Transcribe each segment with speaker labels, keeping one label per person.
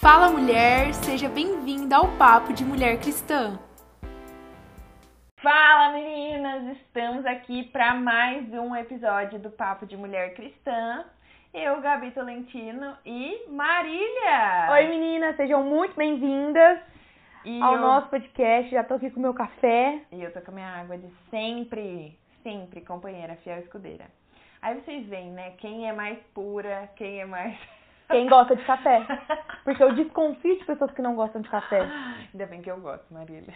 Speaker 1: Fala mulher, seja bem-vinda ao Papo de Mulher Cristã.
Speaker 2: Fala meninas, estamos aqui para mais um episódio do Papo de Mulher Cristã. Eu, Gabi Tolentino e Marília.
Speaker 3: Oi meninas, sejam muito bem-vindas
Speaker 2: E
Speaker 3: ao
Speaker 2: eu...
Speaker 3: nosso podcast. Já tô aqui com o meu café.
Speaker 2: E eu tô com a minha água de sempre, sempre, companheira, fiel escudeira. Aí vocês veem, né? Quem é mais pura, quem é mais.
Speaker 3: Quem gosta de café? Porque eu desconfio de pessoas que não gostam de café.
Speaker 2: Ainda bem que eu gosto, Marília.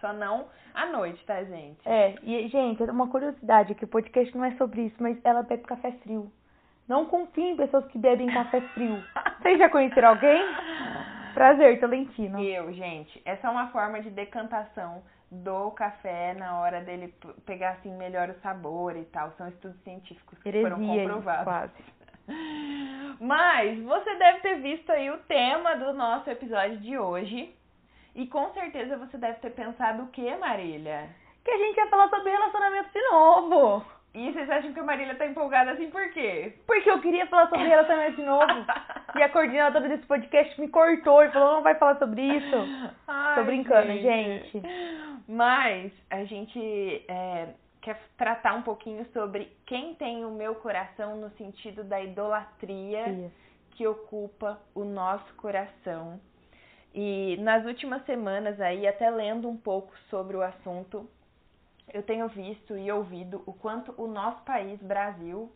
Speaker 2: Só não à noite, tá, gente?
Speaker 3: É, e gente, uma curiosidade que o podcast não é sobre isso, mas ela bebe café frio. Não confie em pessoas que bebem café frio. Vocês já conheceram alguém? Prazer, Tolentino.
Speaker 2: Eu, gente, essa é uma forma de decantação do café na hora dele pegar assim melhor o sabor e tal. São estudos científicos que foram
Speaker 3: Heresia isso,
Speaker 2: comprovados.
Speaker 3: quase.
Speaker 2: Mas você deve ter visto aí o tema do nosso episódio de hoje. E com certeza você deve ter pensado o que, Marília?
Speaker 3: Que a gente ia falar sobre relacionamento de novo.
Speaker 2: E vocês acham que a Marília tá empolgada assim por quê?
Speaker 3: Porque eu queria falar sobre relacionamento de novo. E a coordenadora desse podcast me cortou e falou, não vai falar sobre isso.
Speaker 2: Ai,
Speaker 3: Tô brincando, gente.
Speaker 2: Mas a gente é, quer tratar um pouquinho sobre quem tem o meu coração no sentido da idolatria que ocupa o nosso coração. E nas últimas semanas aí, até lendo um pouco sobre o assunto, eu tenho visto e ouvido o quanto o nosso país, Brasil,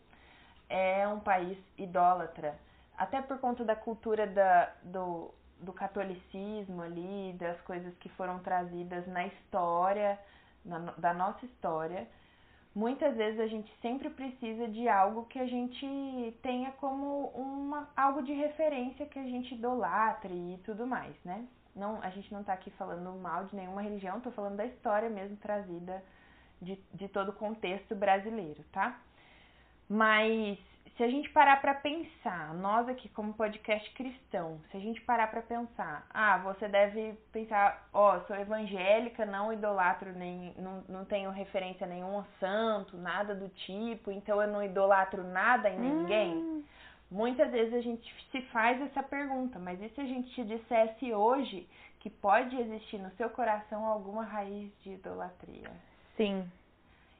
Speaker 2: é um país idólatra. Até por conta da cultura da, do, do catolicismo ali, das coisas que foram trazidas na história, na, da nossa história. Muitas vezes a gente sempre precisa de algo que a gente tenha como uma, algo de referência que a gente idolatre e tudo mais, né? Não, a gente não tá aqui falando mal de nenhuma religião, tô falando da história mesmo trazida de, de todo o contexto brasileiro, tá? Mas se a gente parar para pensar, nós aqui como podcast cristão, se a gente parar para pensar, ah, você deve pensar, ó, oh, sou evangélica, não idolatro nem, não, não tenho referência a nenhum santo, nada do tipo, então eu não idolatro nada em ninguém.
Speaker 3: Hum.
Speaker 2: Muitas vezes a gente se faz essa pergunta, mas e se a gente te dissesse hoje que pode existir no seu coração alguma raiz de idolatria?
Speaker 3: Sim.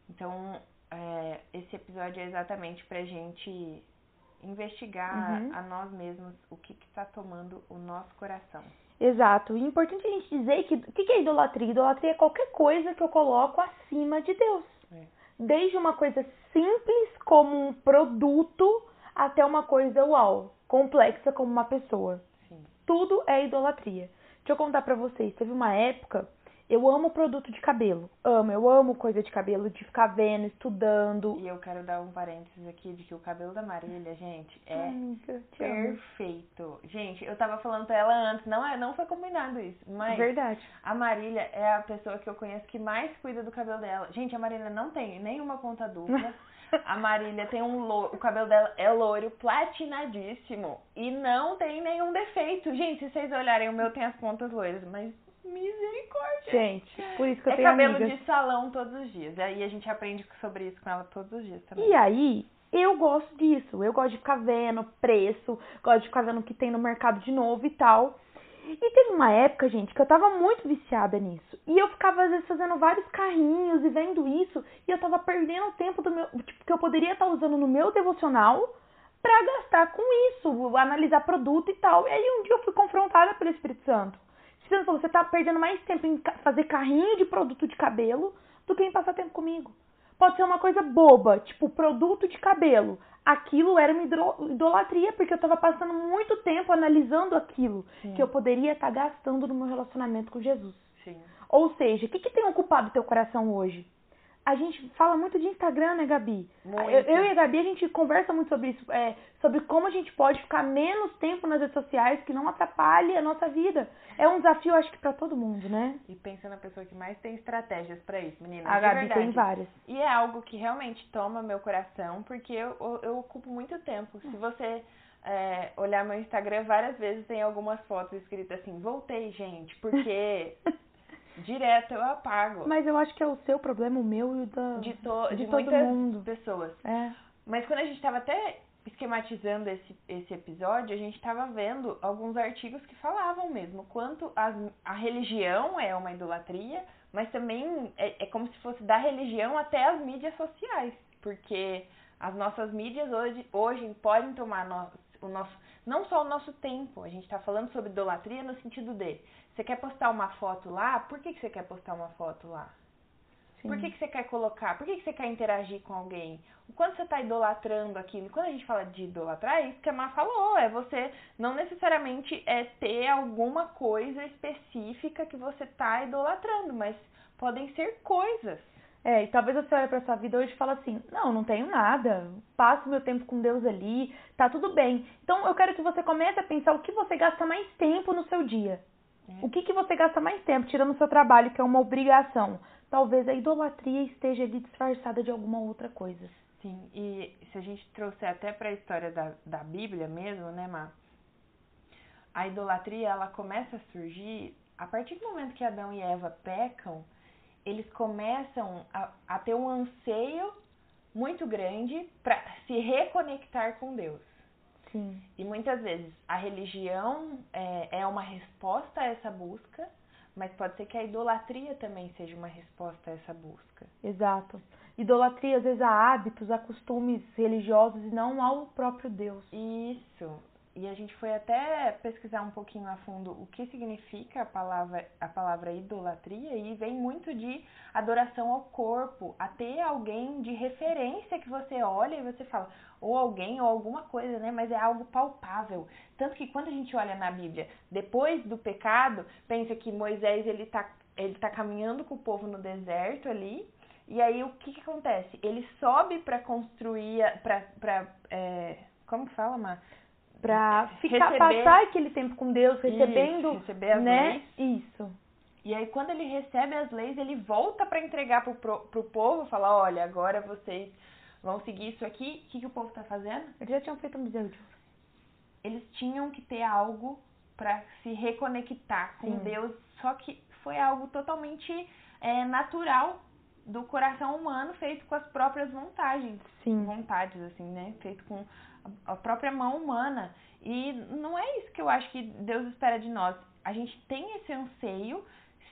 Speaker 2: Então, é, esse episódio é exatamente pra gente investigar
Speaker 3: Uhum.
Speaker 2: a nós mesmos o que está tomando o nosso coração.
Speaker 3: Exato. E é importante a gente dizer que o que que é idolatria? Idolatria é qualquer coisa que eu coloco acima de Deus.
Speaker 2: É.
Speaker 3: Desde uma coisa simples como um produto até uma coisa uau, complexa como uma pessoa.
Speaker 2: Sim.
Speaker 3: Tudo é idolatria. Deixa eu contar pra vocês. Teve uma época, eu amo produto de cabelo. Amo, eu amo coisa de cabelo, de ficar vendo, estudando.
Speaker 2: E eu quero dar um parênteses aqui de que o cabelo da Marília, gente, é
Speaker 3: Amiga, te amo.
Speaker 2: perfeito. Gente, eu tava falando pra ela antes, não, é, não foi combinado isso, mas
Speaker 3: Verdade.
Speaker 2: a Marília é a pessoa que eu conheço que mais cuida do cabelo dela. Gente, a Marília não tem nenhuma ponta dupla. A Marília tem um loiro, o cabelo dela é loiro, platinadíssimo e não tem nenhum defeito. Gente, se vocês olharem, o meu tem as pontas loiras, mas misericórdia.
Speaker 3: Gente, por isso que eu
Speaker 2: é
Speaker 3: tenho
Speaker 2: cabelo
Speaker 3: amigas.
Speaker 2: de salão todos os dias. E aí a gente aprende sobre isso com ela todos os dias também.
Speaker 3: E aí, eu gosto disso. Eu gosto de ficar vendo preço, gosto de ficar vendo o que tem no mercado de novo e tal. E teve uma época, gente, que eu tava muito viciada nisso. E eu ficava, às vezes, fazendo vários carrinhos e vendo isso. E eu tava perdendo o tempo do meu. Tipo, que eu poderia estar usando no meu devocional pra gastar com isso, analisar produto e tal. E aí um dia eu fui confrontada pelo Espírito Santo. Santo falou, você tá perdendo mais tempo em fazer carrinho de produto de cabelo do que em passar tempo comigo. Pode ser uma coisa boba, tipo produto de cabelo. Aquilo era uma idolatria, porque eu tava passando muito tempo analisando aquilo
Speaker 2: Sim.
Speaker 3: que eu poderia estar gastando no meu relacionamento com Jesus.
Speaker 2: Sim.
Speaker 3: Ou seja, o que, que tem ocupado teu coração hoje? A gente fala muito de Instagram, né, Gabi?
Speaker 2: Muito.
Speaker 3: Eu, eu e a Gabi, a gente conversa muito sobre isso, é, sobre como a gente pode ficar menos tempo nas redes sociais que não atrapalhe a nossa vida. É um desafio, acho que, pra todo mundo, né?
Speaker 2: E pensa na pessoa que mais tem estratégias pra isso, menina.
Speaker 3: A Gabi
Speaker 2: verdade.
Speaker 3: tem várias.
Speaker 2: E é algo que realmente toma meu coração, porque eu, eu, eu ocupo muito tempo. Se você é, olhar meu Instagram, várias vezes tem algumas fotos escritas assim, voltei, gente, porque direto eu apago.
Speaker 3: Mas eu acho que é o seu problema, o meu e o da,
Speaker 2: de, to, de,
Speaker 3: de todo
Speaker 2: muitas
Speaker 3: mundo.
Speaker 2: pessoas.
Speaker 3: É.
Speaker 2: Mas quando a gente tava até esquematizando esse, esse episódio, a gente estava vendo alguns artigos que falavam mesmo quanto as, a religião é uma idolatria, mas também é, é como se fosse da religião até as mídias sociais, porque as nossas mídias hoje, hoje podem tomar no, o nosso, não só o nosso tempo, a gente está falando sobre idolatria no sentido de, você quer postar uma foto lá, por que, que você quer postar uma foto lá? Sim. Por que, que você quer colocar? Por que, que você quer interagir com alguém? O quanto você está idolatrando aquilo? Quando a gente fala de idolatrar, é isso que a Má falou. É você não necessariamente é ter alguma coisa específica que você está idolatrando, mas podem ser coisas.
Speaker 3: É, e talvez você olhe para sua vida hoje e fale assim: não, não tenho nada, passo meu tempo com Deus ali, tá tudo bem. Então eu quero que você comece a pensar o que você gasta mais tempo no seu dia. É. O que, que você gasta mais tempo tirando o seu trabalho, que é uma obrigação? talvez a idolatria esteja ali disfarçada de alguma outra coisa.
Speaker 2: Sim, e se a gente trouxer até para a história da, da Bíblia mesmo, né, Má? A idolatria, ela começa a surgir a partir do momento que Adão e Eva pecam, eles começam a, a ter um anseio muito grande para se reconectar com Deus.
Speaker 3: Sim.
Speaker 2: E muitas vezes a religião é, é uma resposta a essa busca, mas pode ser que a idolatria também seja uma resposta a essa busca.
Speaker 3: Exato. Idolatria às vezes a hábitos, a costumes religiosos e não ao próprio Deus.
Speaker 2: Isso. E a gente foi até pesquisar um pouquinho a fundo o que significa a palavra, a palavra idolatria e vem muito de adoração ao corpo, a ter alguém de referência que você olha e você fala, ou alguém ou alguma coisa, né? Mas é algo palpável. Tanto que quando a gente olha na Bíblia, depois do pecado, pensa que Moisés ele tá, ele tá caminhando com o povo no deserto ali. E aí o que, que acontece? Ele sobe para construir, para é, como que fala, Mar?
Speaker 3: Pra ficar, receber... passar aquele tempo com Deus, recebendo,
Speaker 2: Isso, receber as
Speaker 3: né?
Speaker 2: Leis.
Speaker 3: Isso.
Speaker 2: E aí quando ele recebe as leis, ele volta para entregar pro, pro, pro povo, falar, olha, agora vocês vão seguir isso aqui. O que, que o povo está fazendo?
Speaker 3: Eles já tinham feito um bezerro de ouro.
Speaker 2: Eles tinham que ter algo para se reconectar com Sim. Deus, só que foi algo totalmente é, natural do coração humano, feito com as próprias vontades.
Speaker 3: Sim.
Speaker 2: Vontades, assim, né? Feito com a própria mão humana. E não é isso que eu acho que Deus espera de nós. A gente tem esse anseio,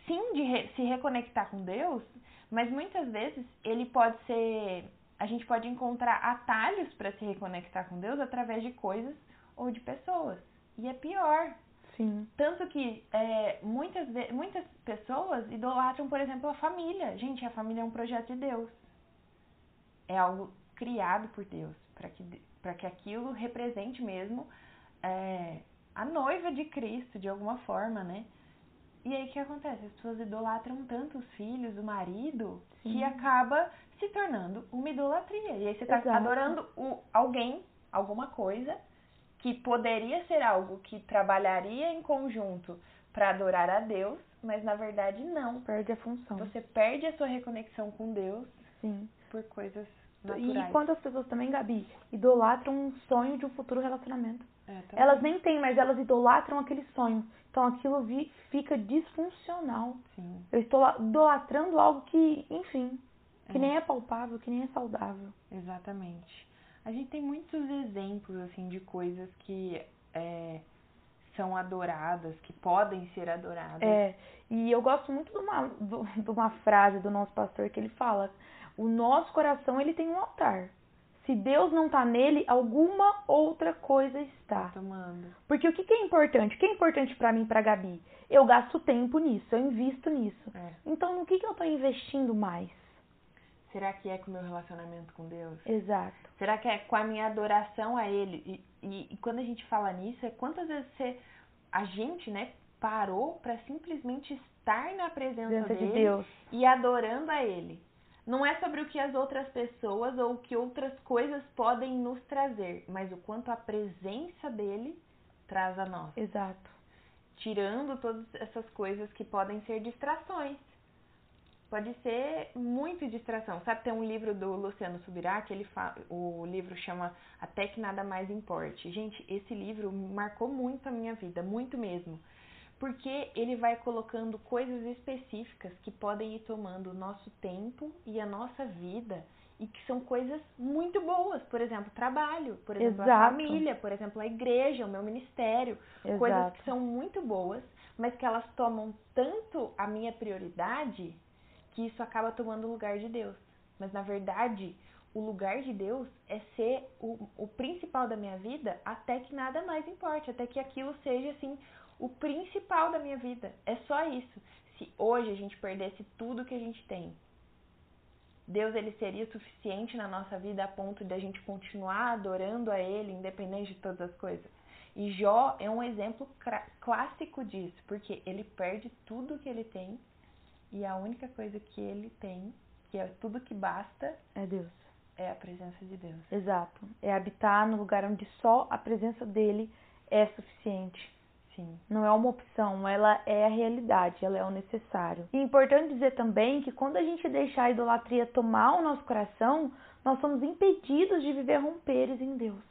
Speaker 2: sim, de re se reconectar com Deus, mas muitas vezes ele pode ser a gente pode encontrar atalhos para se reconectar com Deus através de coisas ou de pessoas. E é pior.
Speaker 3: Sim.
Speaker 2: Tanto que é, muitas, muitas pessoas idolatram, por exemplo, a família. Gente, a família é um projeto de Deus. É algo criado por Deus, para que, que aquilo represente mesmo é, a noiva de Cristo, de alguma forma, né? E aí o que acontece? As pessoas idolatram tanto os filhos, o marido, Sim. que acaba se tornando uma idolatria. E aí você está adorando o, alguém, alguma coisa, que poderia ser algo que trabalharia em conjunto para adorar a Deus, mas na verdade não.
Speaker 3: Perde a função.
Speaker 2: Você perde a sua reconexão com Deus
Speaker 3: Sim.
Speaker 2: por coisas naturais.
Speaker 3: E quantas pessoas também, Gabi, idolatram um sonho de um futuro relacionamento.
Speaker 2: É,
Speaker 3: elas nem têm, mas elas idolatram aquele sonho. Então aquilo vi, fica disfuncional.
Speaker 2: Sim.
Speaker 3: Eu estou idolatrando algo que, enfim, que é. nem é palpável, que nem é saudável.
Speaker 2: Exatamente. A gente tem muitos exemplos assim de coisas que é, são adoradas, que podem ser adoradas.
Speaker 3: É, e eu gosto muito de uma, de uma frase do nosso pastor que ele fala: o nosso coração ele tem um altar. Se Deus não está nele, alguma outra coisa está.
Speaker 2: Tomando.
Speaker 3: Porque o que, que é importante? O que é importante para mim para Gabi? Eu gasto tempo nisso, eu invisto nisso.
Speaker 2: É.
Speaker 3: Então, no que, que eu estou investindo mais?
Speaker 2: Será que é com o meu relacionamento com Deus?
Speaker 3: Exato.
Speaker 2: Será que é com a minha adoração a Ele? E, e, e quando a gente fala nisso, é quantas vezes você, a gente, né, parou para simplesmente estar na presença
Speaker 3: dele
Speaker 2: de
Speaker 3: Deus.
Speaker 2: e adorando a Ele. Não é sobre o que as outras pessoas ou o que outras coisas podem nos trazer, mas o quanto a presença dele traz a nós.
Speaker 3: Exato.
Speaker 2: Tirando todas essas coisas que podem ser distrações. Pode ser muito distração. Sabe, tem um livro do Luciano Subirá que ele fala, o livro chama Até que nada mais importe. Gente, esse livro marcou muito a minha vida, muito mesmo porque ele vai colocando coisas específicas que podem ir tomando o nosso tempo e a nossa vida e que são coisas muito boas, por exemplo, trabalho, por exemplo,
Speaker 3: Exato.
Speaker 2: a família, por exemplo, a igreja, o meu ministério,
Speaker 3: Exato.
Speaker 2: coisas que são muito boas, mas que elas tomam tanto a minha prioridade que isso acaba tomando o lugar de Deus. Mas na verdade, o lugar de Deus é ser o, o principal da minha vida até que nada mais importe, até que aquilo seja assim o principal da minha vida. É só isso. Se hoje a gente perdesse tudo que a gente tem, Deus ele seria suficiente na nossa vida a ponto de a gente continuar adorando a Ele, independente de todas as coisas. E Jó é um exemplo clássico disso, porque ele perde tudo que ele tem e a única coisa que ele tem, que é tudo que basta,
Speaker 3: é Deus.
Speaker 2: É a presença de Deus.
Speaker 3: Exato. É habitar no lugar onde só a presença dele é suficiente.
Speaker 2: Sim.
Speaker 3: Não é uma opção, ela é a realidade, ela é o necessário. E é importante dizer também que quando a gente deixar a idolatria tomar o nosso coração, nós somos impedidos de viver romperes em Deus.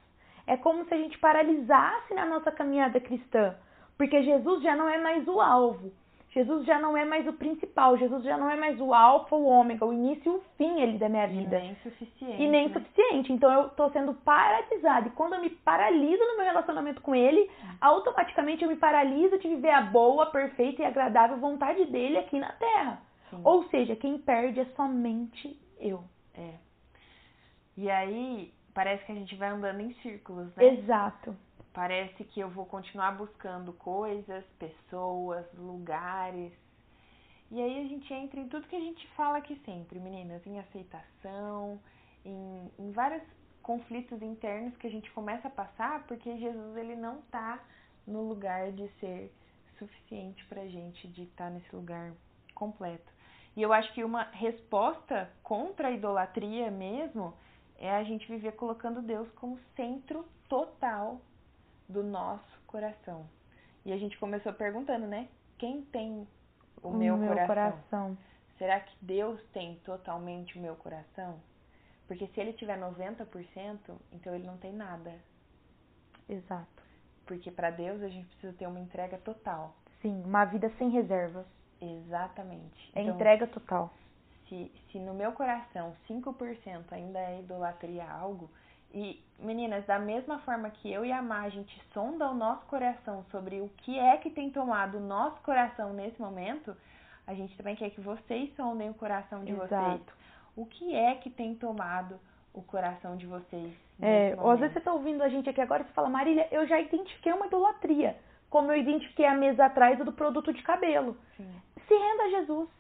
Speaker 3: É como se a gente paralisasse na nossa caminhada cristã, porque Jesus já não é mais o alvo. Jesus já não é mais o principal, Jesus já não é mais o alfa, o ômega, o início e o fim ali da minha vida.
Speaker 2: E nem suficiente.
Speaker 3: E nem
Speaker 2: né?
Speaker 3: suficiente. Então eu tô sendo paralisada. E quando eu me paraliso no meu relacionamento com ele, automaticamente eu me paraliso de viver a boa, perfeita e agradável vontade dele aqui na terra.
Speaker 2: Sim.
Speaker 3: Ou seja, quem perde é somente eu.
Speaker 2: É. E aí, parece que a gente vai andando em círculos, né?
Speaker 3: Exato.
Speaker 2: Parece que eu vou continuar buscando coisas, pessoas, lugares. E aí a gente entra em tudo que a gente fala aqui sempre, meninas, em aceitação, em, em vários conflitos internos que a gente começa a passar, porque Jesus ele não tá no lugar de ser suficiente pra gente, de estar tá nesse lugar completo. E eu acho que uma resposta contra a idolatria mesmo é a gente viver colocando Deus como centro total do nosso coração. E a gente começou perguntando, né? Quem tem o, o meu, meu coração?
Speaker 3: coração?
Speaker 2: Será que Deus tem totalmente o meu coração? Porque se ele tiver 90%, então ele não tem nada.
Speaker 3: Exato.
Speaker 2: Porque para Deus a gente precisa ter uma entrega total.
Speaker 3: Sim, uma vida sem reservas.
Speaker 2: Exatamente.
Speaker 3: É então, entrega total.
Speaker 2: Se, se no meu coração 5% ainda é idolatria algo, e meninas, da mesma forma que eu e a Má, a gente sonda o nosso coração sobre o que é que tem tomado o nosso coração nesse momento, a gente também quer que vocês sondem o coração de
Speaker 3: Exato.
Speaker 2: vocês. O que é que tem tomado o coração de vocês?
Speaker 3: É,
Speaker 2: nesse
Speaker 3: ou às
Speaker 2: momento?
Speaker 3: vezes você tá ouvindo a gente aqui agora e você fala, Marília, eu já identifiquei uma idolatria, como eu identifiquei a mesa atrás do produto de cabelo.
Speaker 2: Sim.
Speaker 3: Se renda a Jesus.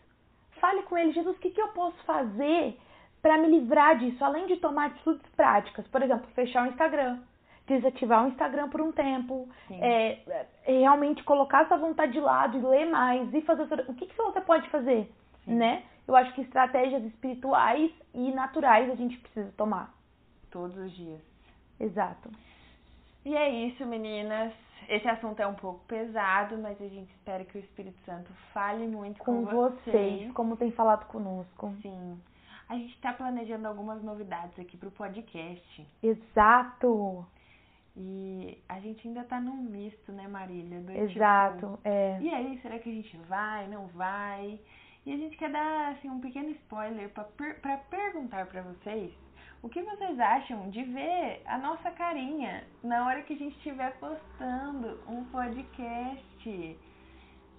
Speaker 3: Fale com ele, Jesus, o que, que eu posso fazer para me livrar disso, além de tomar atitudes práticas, por exemplo, fechar o Instagram, desativar o Instagram por um tempo, é, é, realmente colocar essa vontade de lado e ler mais e fazer o que, que você pode fazer,
Speaker 2: Sim.
Speaker 3: né? Eu acho que estratégias espirituais e naturais a gente precisa tomar.
Speaker 2: Todos os dias.
Speaker 3: Exato.
Speaker 2: E é isso, meninas. Esse assunto é um pouco pesado, mas a gente espera que o Espírito Santo fale muito com,
Speaker 3: com vocês, como tem falado conosco.
Speaker 2: Sim. A gente está planejando algumas novidades aqui para o podcast.
Speaker 3: Exato.
Speaker 2: E a gente ainda está num misto, né, Marília? Do
Speaker 3: Exato,
Speaker 2: tipo,
Speaker 3: é.
Speaker 2: E aí, será que a gente vai, não vai? E a gente quer dar assim um pequeno spoiler para per perguntar para vocês o que vocês acham de ver a nossa carinha na hora que a gente estiver postando um podcast.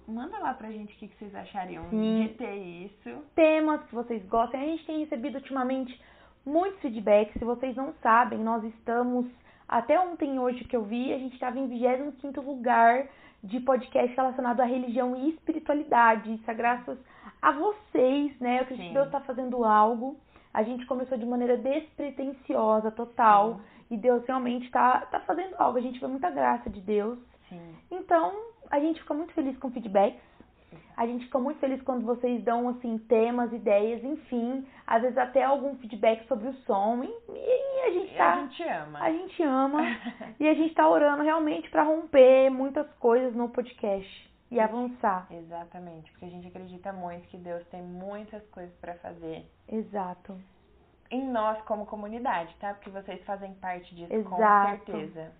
Speaker 2: Manda lá pra gente o que vocês achariam
Speaker 3: Sim.
Speaker 2: de ter isso.
Speaker 3: Temas que vocês gostem. A gente tem recebido ultimamente muitos feedbacks. Se vocês não sabem, nós estamos, até ontem hoje que eu vi, a gente estava em 25 lugar de podcast relacionado à religião e espiritualidade. Isso é graças a vocês, né? Eu acredito
Speaker 2: Sim.
Speaker 3: que Deus está fazendo algo. A gente começou de maneira despretensiosa, total.
Speaker 2: Sim.
Speaker 3: E Deus realmente está tá fazendo algo. A gente vê muita graça de Deus.
Speaker 2: Sim.
Speaker 3: Então, a gente fica muito feliz com feedbacks. A gente fica muito feliz quando vocês dão, assim, temas, ideias, enfim. Às vezes até algum feedback sobre o som. E, e a gente
Speaker 2: E
Speaker 3: tá...
Speaker 2: a gente ama.
Speaker 3: A gente ama. e a gente tá orando realmente para romper muitas coisas no podcast. E avançar.
Speaker 2: Exatamente, porque a gente acredita muito que Deus tem muitas coisas para fazer
Speaker 3: Exato.
Speaker 2: em nós como comunidade, tá? Porque vocês fazem parte disso
Speaker 3: Exato.
Speaker 2: com certeza,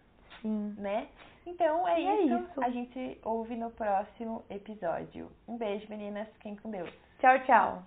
Speaker 3: Sim.
Speaker 2: né? Então é,
Speaker 3: é
Speaker 2: isso.
Speaker 3: isso.
Speaker 2: A gente ouve no próximo episódio. Um beijo, meninas. Fiquem com Deus.
Speaker 3: Tchau, tchau.